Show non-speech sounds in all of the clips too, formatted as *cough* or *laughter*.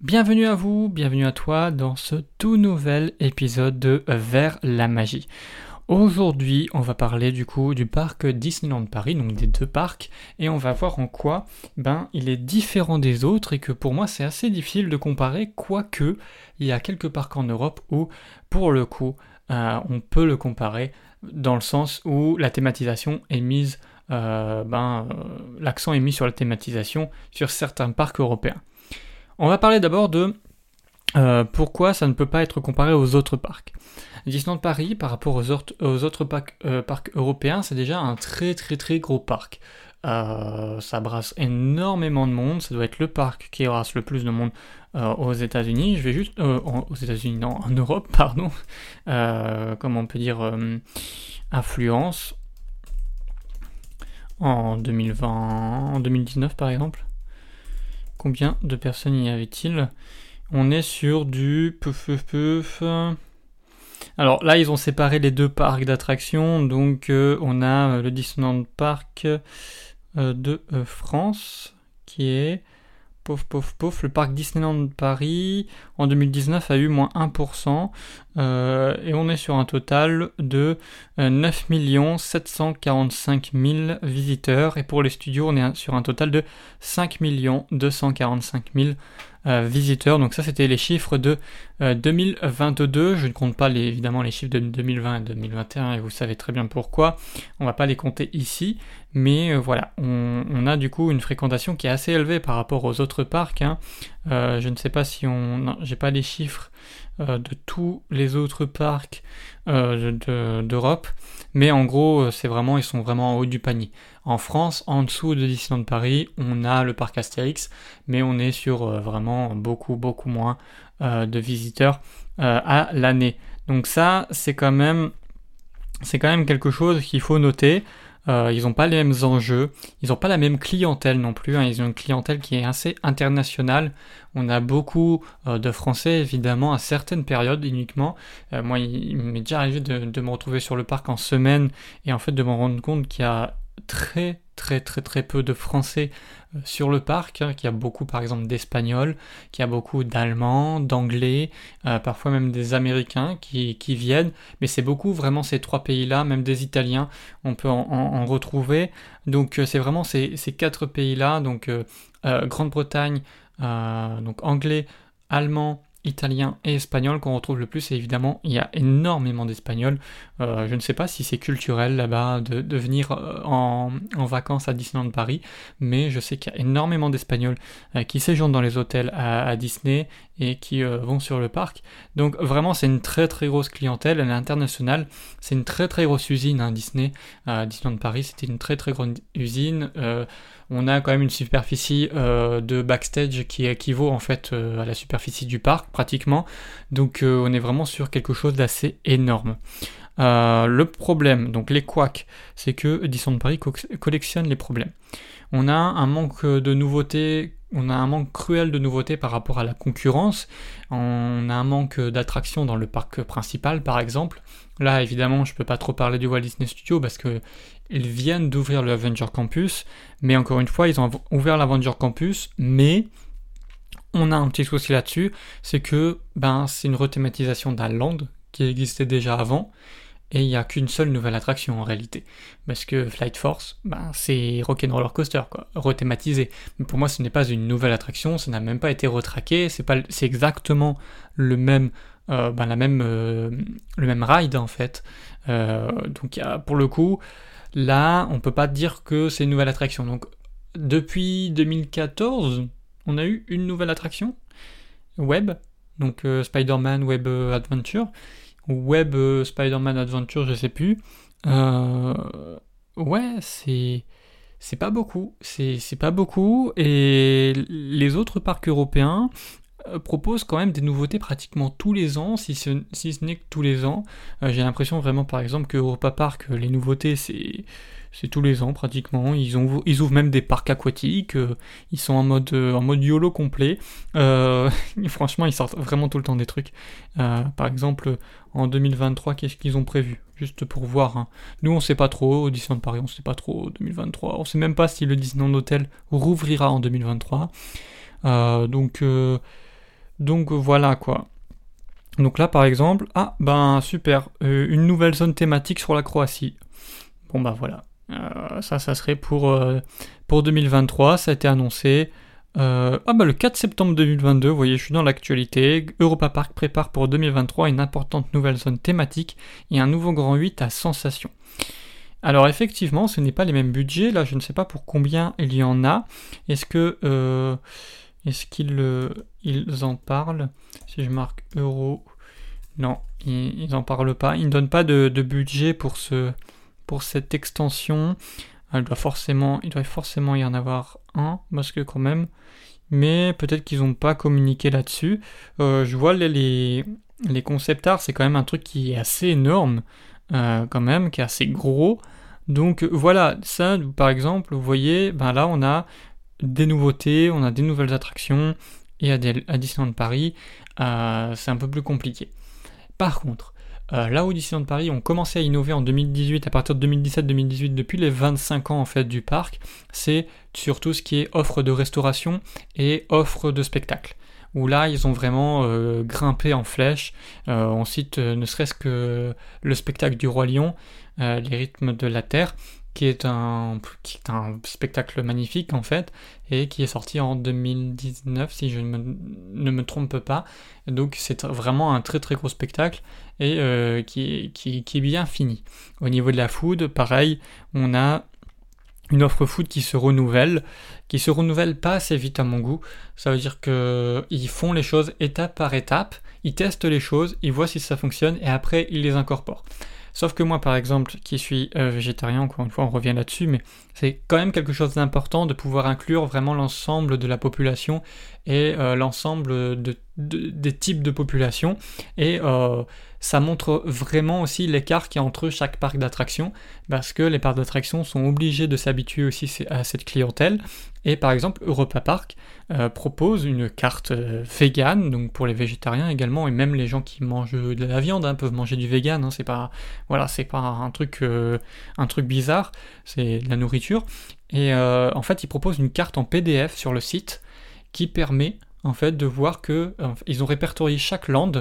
Bienvenue à vous, bienvenue à toi dans ce tout nouvel épisode de Vers la magie. Aujourd'hui, on va parler du coup du parc Disneyland Paris, donc des deux parcs, et on va voir en quoi ben, il est différent des autres et que pour moi c'est assez difficile de comparer, quoique il y a quelques parcs en Europe où pour le coup euh, on peut le comparer dans le sens où la thématisation est mise, euh, ben, euh, l'accent est mis sur la thématisation sur certains parcs européens. On va parler d'abord de pourquoi ça ne peut pas être comparé aux autres parcs. Disneyland Paris, par rapport aux, autres, parcs, européens, c'est déjà un très très très gros parc. ça brasse énormément de monde, ça doit être le parc qui brasse le plus de monde aux États-Unis. Je vais juste. aux États-Unis, non, en Europe, pardon. *laughs* comment on peut dire Influence. En 2020, en 2019 par exemple. Combien de personnes y avait-il On est sur du. Alors là, ils ont séparé les deux parcs d'attractions. Donc euh, on a euh, le Disneyland Park euh, de France qui est Pouf, pouf, pouf. Le parc Disneyland Paris en 2019 a eu moins 1%. Et on est sur un total de 9 745 000 visiteurs. Et pour les studios, on est sur un total de 5 245 000 visiteurs. Donc ça, c'était les chiffres de 2022. Euh, Je ne compte pas évidemment les chiffres de 2020 et 2021 et vous savez très bien pourquoi. On va pas les compter ici. Mais euh, voilà, on, a du coup une fréquentation qui est assez élevée par rapport aux autres parcs. Hein. Euh, je ne sais pas si on... Non, j'ai pas les chiffres de tous les autres parcs d'Europe. mais en gros, c'est vraiment, ils sont vraiment en haut du panier. En France, en dessous de Disneyland Paris, on a le parc Astérix, mais on est sur vraiment beaucoup, beaucoup moins euh, de visiteurs euh, à l'année. Donc ça, c'est quand même, c'est quand même quelque chose qu'il faut noter. Euh, ils n'ont pas les mêmes enjeux, ils n'ont pas la même clientèle non plus. Hein. Ils ont une clientèle qui est assez internationale. On a beaucoup de Français évidemment à certaines périodes uniquement. moi, il, m'est déjà arrivé de, de, me retrouver sur le parc en semaine et en fait de me rendre compte qu'il y a très très très très peu de Français euh, sur le parc, hein, qui a beaucoup par exemple d'Espagnols, qui a beaucoup d'Allemands, d'Anglais, euh, parfois même des Américains qui, viennent, mais c'est beaucoup vraiment ces trois pays-là, même des Italiens, on peut en, retrouver. Donc euh, c'est vraiment ces, quatre pays-là, donc Grande-Bretagne, donc anglais, allemand, italien et espagnol qu'on retrouve le plus. Et évidemment il y a énormément d'espagnols je ne sais pas si c'est culturel là-bas de, venir euh, en, vacances à Disneyland Paris mais je sais qu'il y a énormément d'espagnols euh, qui séjournent dans les hôtels à, Disney et qui vont sur le parc donc vraiment c'est une très très grosse clientèle elle est internationale c'est une très très grosse usine hein, Disney à Disneyland Paris c'était une très très grande usine on a quand même une superficie euh, de backstage qui équivaut en fait euh, à la superficie du parc pratiquement. Donc euh, on est vraiment sur quelque chose d'assez énorme. Le problème, donc les couacs, c'est que Disneyland Paris collectionne les problèmes. On a un manque de nouveautés, on a un manque cruel de nouveautés par rapport à la concurrence. On a un manque d'attractions dans le parc principal, par exemple. Là, évidemment, je ne peux pas trop parler du Walt Disney Studio parce que ils viennent d'ouvrir le Avenger Campus, mais encore une fois, ils ont ouvert l'Avenger Campus, mais on a un petit souci là-dessus, c'est que ben, c'est une rethématisation d'un land qui existait déjà avant, et il n'y a qu'une seule nouvelle attraction en réalité. Parce que Flight Force, ben, c'est Rock'n'Roller Coaster, quoi, rethématisé. Mais pour moi, ce n'est pas une nouvelle attraction, ça n'a même pas été retraqué, c'est, pas, c'est exactement le même, euh, ben, la même, euh, le même ride en fait. Euh, donc pour le coup, Là, on peut pas dire que c'est une nouvelle attraction. Donc, depuis 2014, on a eu une nouvelle attraction? Web, donc Spider-Man Web Adventure, Web euh, Spider-Man Adventure, je sais plus. ouais, c'est c'est pas beaucoup, c'est pas beaucoup, et les autres parcs européens proposent quand même des nouveautés pratiquement tous les ans, si ce, n'est que tous les ans. J'ai l'impression vraiment par exemple que Europa Park, les nouveautés c'est c'est tous les ans pratiquement. Ils, ont, ils ouvrent même des parcs aquatiques. Euh, ils sont en mode, euh, en mode YOLO complet. Euh, *laughs* franchement, ils sortent vraiment tout le temps des trucs. par exemple, en 2023, qu'est-ce qu'ils ont prévu? Juste pour voir. Hein. Nous, on sait pas trop. Au Disneyland Paris, on sait pas trop. 2023. On sait même pas si le Disneyland Hotel rouvrira en 2023. donc Donc voilà quoi. Donc là par exemple, ah ben super, euh, une nouvelle zone thématique sur la Croatie. Bon bah voilà, euh, ça ça serait pour, euh, pour 2023, ça a été annoncé. ah bah le 4 septembre 2022, vous voyez je suis dans l'actualité, Europa Park prépare pour 2023 une importante nouvelle zone thématique et un nouveau Grand 8 à sensation. Alors effectivement, ce n'est pas les mêmes budgets. Là, je ne sais pas pour combien il y en a. Est-ce que est-ce qu'ils euh, en parlent? Si je marque euro, non, ils n'en parlent pas. Ils ne donnent pas de, budget pour ce pour cette extension. Il doit forcément, il doit forcément y en avoir un parce que quand même. Mais peut-être qu'ils n'ont pas communiqué là-dessus. Euh, je vois les, les, les concept art, c'est quand même un truc qui est assez énorme. Euh, quand même, qui est assez gros. Donc voilà, ça par exemple, vous voyez, ben là on a des nouveautés, on a des nouvelles attractions, et à, Disneyland Paris, euh, c'est un peu plus compliqué. Par contre, euh, là où Disneyland Paris ont commencé à innover en 2018, à partir de 2017-2018, depuis les 25 ans en fait du parc, c'est surtout ce qui est offre de restauration et offre de spectacle où là ils ont vraiment euh, grimpé en flèche. Euh, on cite euh, ne serait-ce que le spectacle du Roi Lion, Les rythmes de la Terre, qui est, un, spectacle magnifique en fait, et qui est sorti en 2019 si je ne me, trompe pas. Donc c'est vraiment un très très gros spectacle et qui, qui, qui est bien fini. Au niveau de la food, pareil, on a une offre food qui se renouvelle, qui se renouvelle pas assez vite à mon goût. Ça veut dire qu'ils font les choses étape par étape, ils testent les choses, ils voient si ça fonctionne et après ils les incorporent. Sauf que moi, par exemple, qui suis euh, végétarien, encore une fois, on revient là-dessus, mais c'est quand même quelque chose d'important de pouvoir inclure vraiment l'ensemble de la population et euh, l'ensemble de, des types de population. Et euh, ça montre vraiment aussi l'écart qu'il y a entre chaque parc d'attractions, parce que les parcs d'attractions sont obligés de s'habituer aussi à cette clientèle. Et par exemple, Europa Park euh, propose une carte euh, vegan, donc pour les végétariens également, et même les gens qui mangent de la viande hein, peuvent manger du vegan. Hein, c'est pas, voilà, pas un truc, euh, un truc bizarre, c'est de la nourriture. Et en fait, ils proposent une carte en PDF sur le site qui permet en fait de voir que ils ont répertorié chaque land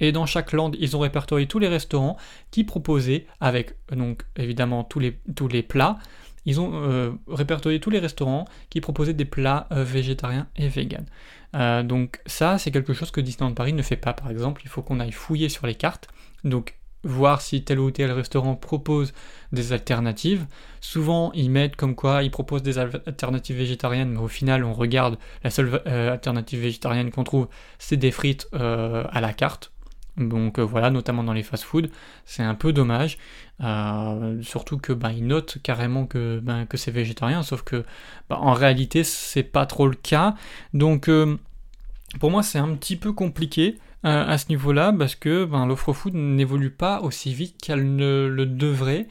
et dans chaque land ils ont répertorié tous les restaurants qui proposaient avec donc évidemment tous les tous les plats ils ont euh, répertorié tous les restaurants qui proposaient des plats euh, végétariens et véganes. Euh, donc ça, c'est quelque chose que Disneyland Paris ne fait pas, par exemple. Il faut qu'on aille fouiller sur les cartes, donc voir si tel ou tel restaurant propose des alternatives. Souvent, ils mettent comme quoi ils proposent des alternatives végétariennes, mais au final, on regarde, la seule alternative végétarienne qu'on trouve, c'est des frites à la carte. Donc voilà, notamment dans les fast-foods, c'est un peu dommage. Euh, surtout que ben, ils notent carrément que, ben, que c'est végétarien, sauf que ben, en réalité c'est pas trop le cas. Donc euh, pour moi c'est un petit peu compliqué euh, à ce niveau-là parce que ben, l'offre food n'évolue pas aussi vite qu'elle ne le devrait.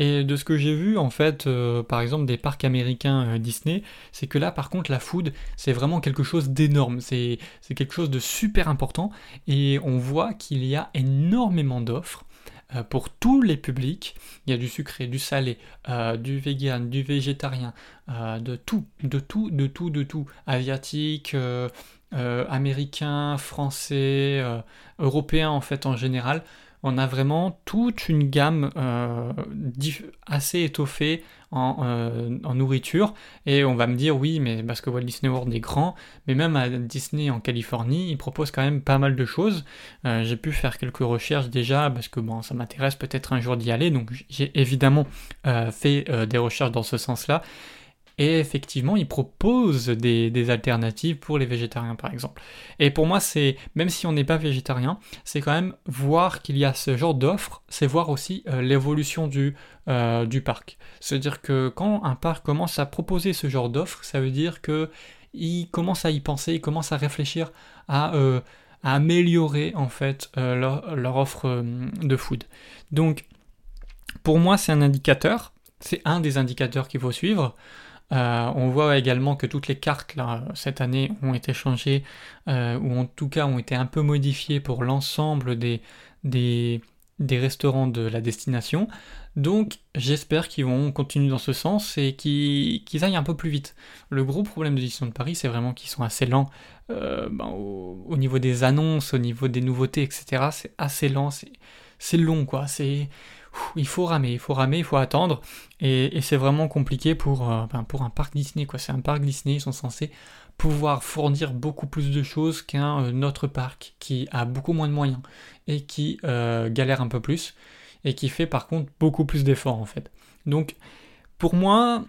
Et de ce que j'ai vu, en fait, par exemple, des parcs américains Disney, c'est que là, par contre, la food, c'est vraiment quelque chose d'énorme. C'est quelque chose de super important. Et on voit qu'il y a énormément d'offres. Euh, pour tous les publics. Il y a du sucré, du salé, euh, du vegan, du végétarien, euh, de tout, de tout, de tout, de tout. Asiatique, américain, français, européen en fait en général on a vraiment toute une gamme euh, assez étoffée euh, en, nourriture. Et on va me dire, oui, mais parce que Walt Disney World est grand, mais même à Disney en Californie, il propose quand même pas mal de choses. Euh, j'ai pu faire quelques recherches déjà, parce que bon, ça m'intéresse peut-être un jour d'y aller, donc j'ai évidemment fait des recherches dans ce sens-là. Et effectivement, ils proposent des, alternatives pour les végétariens, par exemple. Et pour moi, c'est même si on n'est pas végétarien, c'est quand même voir qu'il y a ce genre d'offres, c'est voir aussi euh, l'évolution du, euh, du parc. C'est-à-dire que quand un parc commence à proposer ce genre d'offres, ça veut dire que il commence à y penser, il commence à réfléchir à, euh, améliorer en fait leur, offre de food. Donc, pour moi, c'est un indicateur. C'est un des indicateurs qu'il faut suivre. Euh, on voit également que toutes les cartes cette année ont été changées, euh, ou en tout cas ont été un peu modifiées pour l'ensemble des, restaurants de la destination. Donc j'espère qu'ils vont continuer dans ce sens et qu'ils aillent un peu plus vite. Le gros problème de Disneyland de Paris, c'est vraiment qu'ils sont assez lents euh, ben, au, niveau des annonces, au niveau des nouveautés, etc. C'est assez lent, c'est long quoi. Il faut ramer, il faut ramer, il faut attendre. Et, c'est vraiment compliqué pour, euh, ben, un parc Disney. C'est un parc Disney, ils sont censés pouvoir fournir beaucoup plus de choses qu'un euh, autre parc qui a beaucoup moins de moyens et qui euh, galère un peu plus et qui fait par contre beaucoup plus d'efforts en fait. Donc pour moi,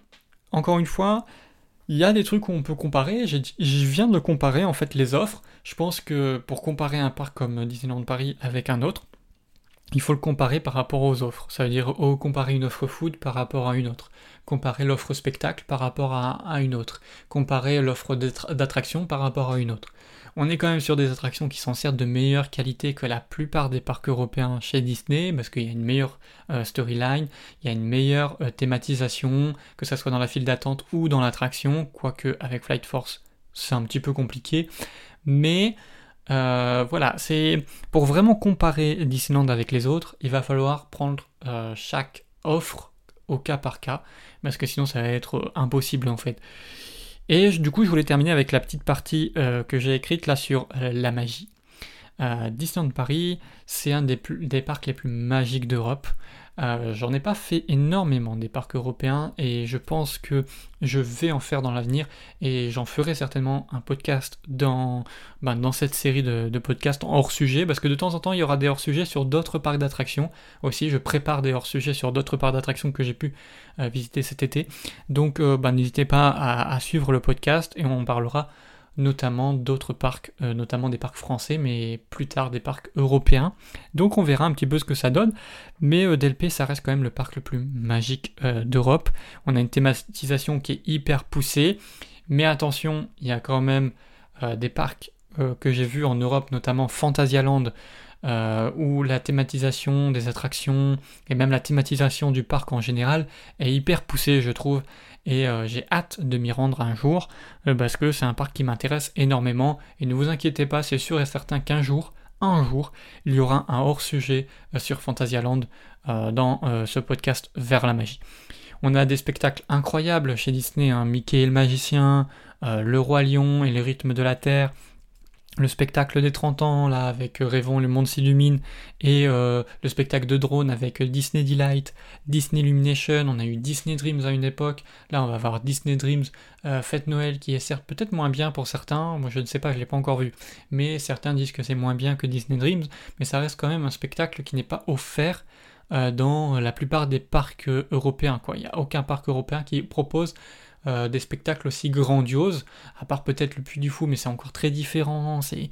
encore une fois, il y a des trucs où on peut comparer. Je viens de comparer en fait les offres. Je pense que pour comparer un parc comme Disneyland Paris avec un autre, il faut le comparer par rapport aux offres. Ça veut dire oh, comparer une offre food par rapport à une autre, comparer l'offre spectacle par rapport à, une autre, comparer l'offre d'attraction par rapport à une autre. On est quand même sur des attractions qui sont certes de meilleure qualité que la plupart des parcs européens chez Disney, parce qu'il y a une meilleure euh, storyline, il y a une meilleure euh, thématisation, que ce soit dans la file d'attente ou dans l'attraction, quoique avec Flight Force c'est un petit peu compliqué. Mais euh, voilà, c'est pour vraiment comparer Disneyland avec les autres, il va falloir prendre euh, chaque offre au cas par cas, parce que sinon ça va être impossible en fait. Et du coup, je voulais terminer avec la petite partie euh, que j'ai écrite là sur la magie. Disneyland Paris, c'est un des, des, parcs les plus magiques d'Europe. Euh, j'en ai pas fait énormément des parcs européens et je pense que je vais en faire dans l'avenir et j'en ferai certainement un podcast dans, ben, dans cette série de, podcasts hors sujet parce que de temps en temps il y aura des hors sujets sur d'autres parcs d'attractions aussi. Je prépare des hors sujets sur d'autres parcs d'attractions que j'ai pu euh, visiter cet été. Donc euh, ben, n'hésitez pas à, à, suivre le podcast et on parlera notamment d'autres parcs, euh, notamment des parcs français, mais plus tard des parcs européens. Donc on verra un petit peu ce que ça donne, mais euh, ça reste quand même le parc le plus magique euh, d'Europe. On a une thématisation qui est hyper poussée, mais attention, il y a quand même des parcs que j'ai vus en Europe, notamment Phantasialand, euh, où la thématisation des attractions et même la thématisation du parc en général est hyper poussée, je trouve. Et euh, j'ai hâte de m'y rendre un jour euh, parce que c'est un parc qui m'intéresse énormément. Et ne vous inquiétez pas, c'est sûr et certain qu'un jour, un jour, il y aura un hors-sujet sur Fantasyland dans ce podcast Vers la magie. On a des spectacles incroyables chez Disney, hein. Mickey et le magicien, Le Roi Lion et les rythmes de la Terre, le spectacle des 30 ans, là, avec euh, Rêvons, le monde s'illumine, et euh, le spectacle de drone avec euh, Disney Delight, Disney Illumination, on a eu Disney Dreams à une époque, là on va avoir Disney Dreams Fête Noël, qui est certes peut-être moins bien pour certains, moi je ne sais pas, je ne l'ai pas encore vu, mais certains disent que c'est moins bien que Disney Dreams, mais ça reste quand même un spectacle qui n'est pas offert dans la plupart des parcs européens, quoi. Il n'y a aucun parc européen qui propose euh, des spectacles aussi grandioses, à part peut-être le Puy du Fou, mais c'est encore très différent. C'est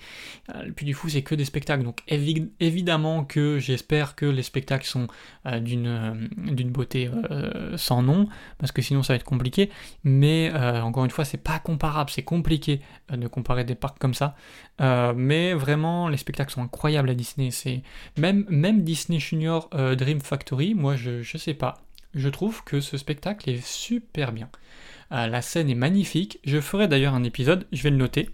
euh, le Puy du Fou, c'est que des spectacles, donc évidemment que j'espère que les spectacles sont euh, d'une beauté sans nom, parce que sinon ça va être compliqué. Mais encore une fois, c'est pas comparable, c'est compliqué de comparer des parcs comme ça. mais vraiment, les spectacles sont incroyables à Disney. C'est même même Disney Junior Dream Factory, moi je je sais pas. Je trouve que ce spectacle est super bien. Euh, la scène est magnifique. Je ferai d'ailleurs un épisode, je vais le noter.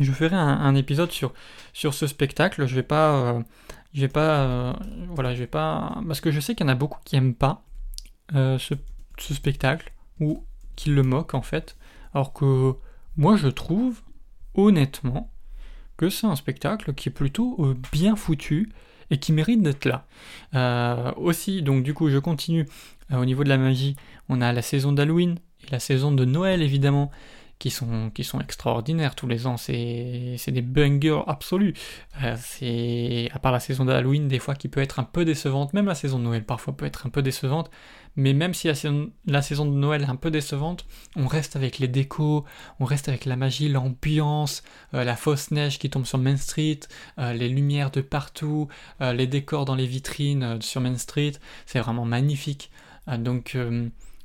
Je ferai un, épisode sur, ce spectacle. Je vais pas. Euh, je vais pas. Euh, voilà, je vais pas. Parce que je sais qu'il y en a beaucoup qui aiment pas ce, ce, spectacle, ou qui le moquent en fait. Alors que moi je trouve, honnêtement, que c'est un spectacle qui est plutôt bien foutu et qui mérite d'être là. aussi, donc du coup, je continue au niveau de la magie. On a la saison d'Halloween, et la saison de Noël évidemment, qui sont, qui sont extraordinaires tous les ans, c'est des bangers absolus. Euh, c'est à part la saison d'Halloween des fois qui peut être un peu décevante, même la saison de Noël parfois peut être un peu décevante, mais même si la saison, la saison de Noël est un peu décevante, on reste avec les décos, on reste avec la magie, l'ambiance, euh, la fausse neige qui tombe sur Main Street, euh, les lumières de partout, les décors dans les vitrines sur Main Street, c'est vraiment magnifique. donc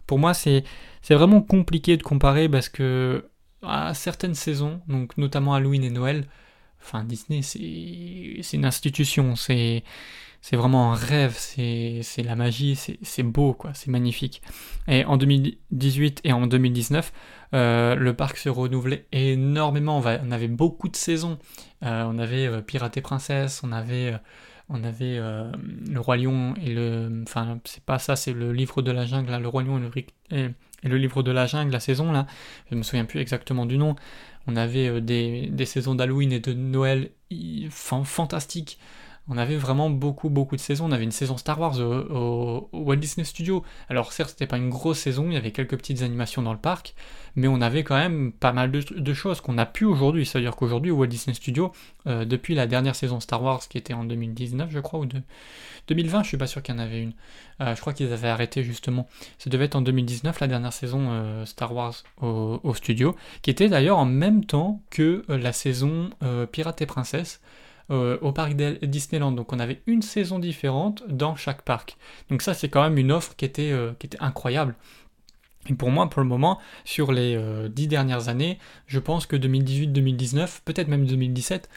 pour moi, c'est vraiment compliqué de comparer parce que à certaines saisons, donc notamment Halloween et Noël, enfin Disney, c'est une institution, c'est c'est vraiment un rêve, c'est la magie, c'est beau, quoi, c'est magnifique. Et en 2018 et en 2019, euh, le parc se renouvelait énormément. On, avait beaucoup de saisons. Euh, on avait euh, Pirate et Princesse, on avait On avait le Roi Lion et le. Enfin, c'est pas ça, c'est le livre de la jungle, le Roi Lion et le, et le livre de la jungle, la saison là. Je me souviens plus exactement du nom. On avait des, des saisons d'Halloween et de Noël fantastiques on avait vraiment beaucoup beaucoup de saisons. On avait une saison Star Wars au, Walt Disney Studio. Alors certes, c'était pas une grosse saison, il y avait quelques petites animations dans le parc, mais on avait quand même pas mal de, choses qu'on a pu aujourd'hui. C'est-à-dire qu'aujourd'hui, au Walt Disney Studio, euh, depuis la dernière saison Star Wars qui était en 2019, je crois, ou de 2020, je suis pas sûr qu'il y en avait une. Euh, je crois qu'ils avaient arrêté justement. Ça devait être en 2019 la dernière saison euh, Star Wars au, au, studio, qui était d'ailleurs en même temps que la saison Pirates et Princesses. Euh, au parc Disneyland. Donc on avait une saison différente dans chaque parc. Donc ça c'est quand même une offre qui était, euh, qui était incroyable. Et pour moi, pour le moment, sur les euh, dix dernières années, je pense que 2018-2019, peut-être même 2017,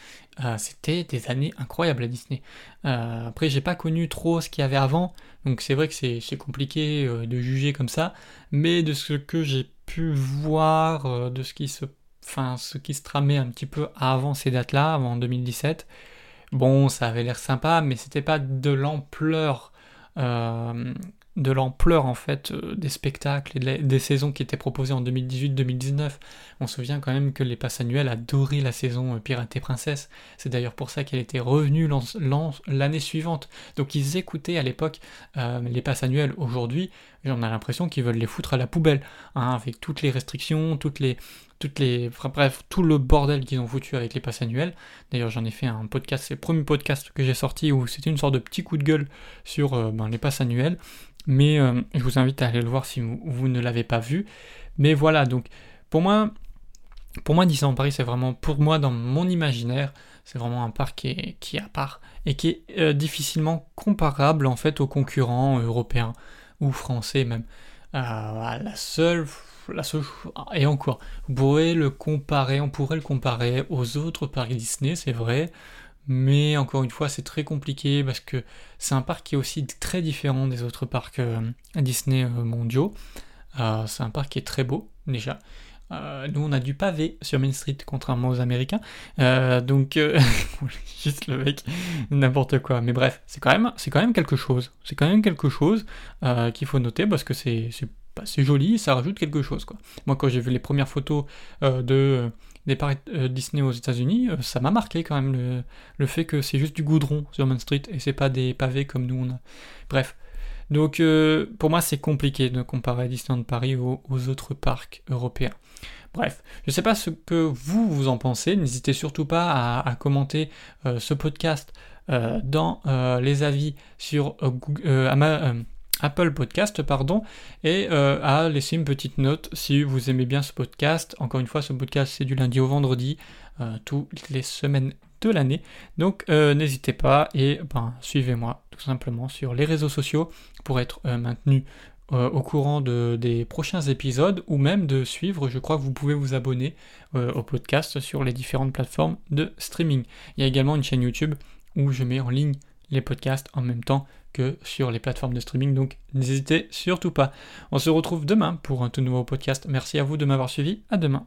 c'était des années incroyables à Disney. après, j'ai pas connu trop ce qu'il y avait avant, donc c'est vrai que c'est compliqué de juger comme ça, mais de ce que j'ai pu voir, de ce qui se enfin ce qui se tramait un petit peu avant ces dates-là, avant 2017. Bon, ça avait l'air sympa, mais c'était pas de l'ampleur, euh, de l'ampleur en fait euh, des spectacles et des saisons qui étaient proposées en 2018-2019. On se souvient quand même que les passes annuelles adoraient la saison euh, Pirate et Princesse. C'est d'ailleurs pour ça qu'elle était revenue l'année suivante. Donc ils écoutaient à l'époque les passes annuelles. Aujourd'hui, on a l'impression qu'ils veulent les foutre à la poubelle, hein, avec toutes les restrictions, toutes les toutes les, bref, tout le bordel qu'ils ont foutu avec les passes annuelles. D'ailleurs, j'en ai fait un podcast, c'est le premier podcast que j'ai sorti où c'était une sorte de petit coup de gueule sur euh, ben, les passes annuelles. Mais euh, je vous invite à aller le voir si vous, ne l'avez pas vu. Mais voilà, donc pour moi, pour moi Disneyland Paris, c'est vraiment, pour moi, dans mon imaginaire, c'est vraiment un parc qui est, qui à part et qui est euh, difficilement comparable en fait aux concurrents européens ou français même. la seule la et encore, vous pourrez le comparer, on pourrait le comparer aux autres parcs Disney, c'est vrai, mais encore une fois, c'est très compliqué parce que c'est un parc qui est aussi très différent des autres parcs euh, Disney euh, mondiaux. Euh, c'est un parc qui est très beau déjà. nous, on a du pavé sur Main Street, contrairement aux Américains. donc, *laughs* juste le mec, n'importe quoi. Mais bref, c'est quand même, c'est quand même quelque chose. C'est quand même quelque chose qu'il faut noter parce que c'est bah, c'est joli, ça rajoute quelque chose. Moi, quand j'ai vu les premières photos euh, de, euh, des parcs euh, Disney aux États-Unis, ça m'a marqué quand même le, le fait que c'est juste du goudron sur Main Street et c'est pas des pavés comme nous on a. Bref. Donc, pour moi, c'est compliqué de comparer Disneyland Paris aux, autres parcs européens. Bref, je ne sais pas ce que vous, vous en pensez. N'hésitez surtout pas à, à commenter ce podcast dans les avis sur Google, Apple Podcast, pardon, et euh, à laisser une petite note si vous aimez bien ce podcast. Encore une fois, ce podcast c'est du lundi au vendredi, euh, toutes les semaines de l'année. Donc euh, n'hésitez pas et ben, suivez-moi tout simplement sur les réseaux sociaux pour être maintenu au courant de, des prochains épisodes ou même de suivre, je crois que vous pouvez vous abonner au podcast sur les différentes plateformes de streaming. Il y a également une chaîne YouTube où je mets en ligne les podcasts en même temps que sur les plateformes de streaming, donc n'hésitez surtout pas. On se retrouve demain pour un tout nouveau podcast. Merci à vous de m'avoir suivi, à demain.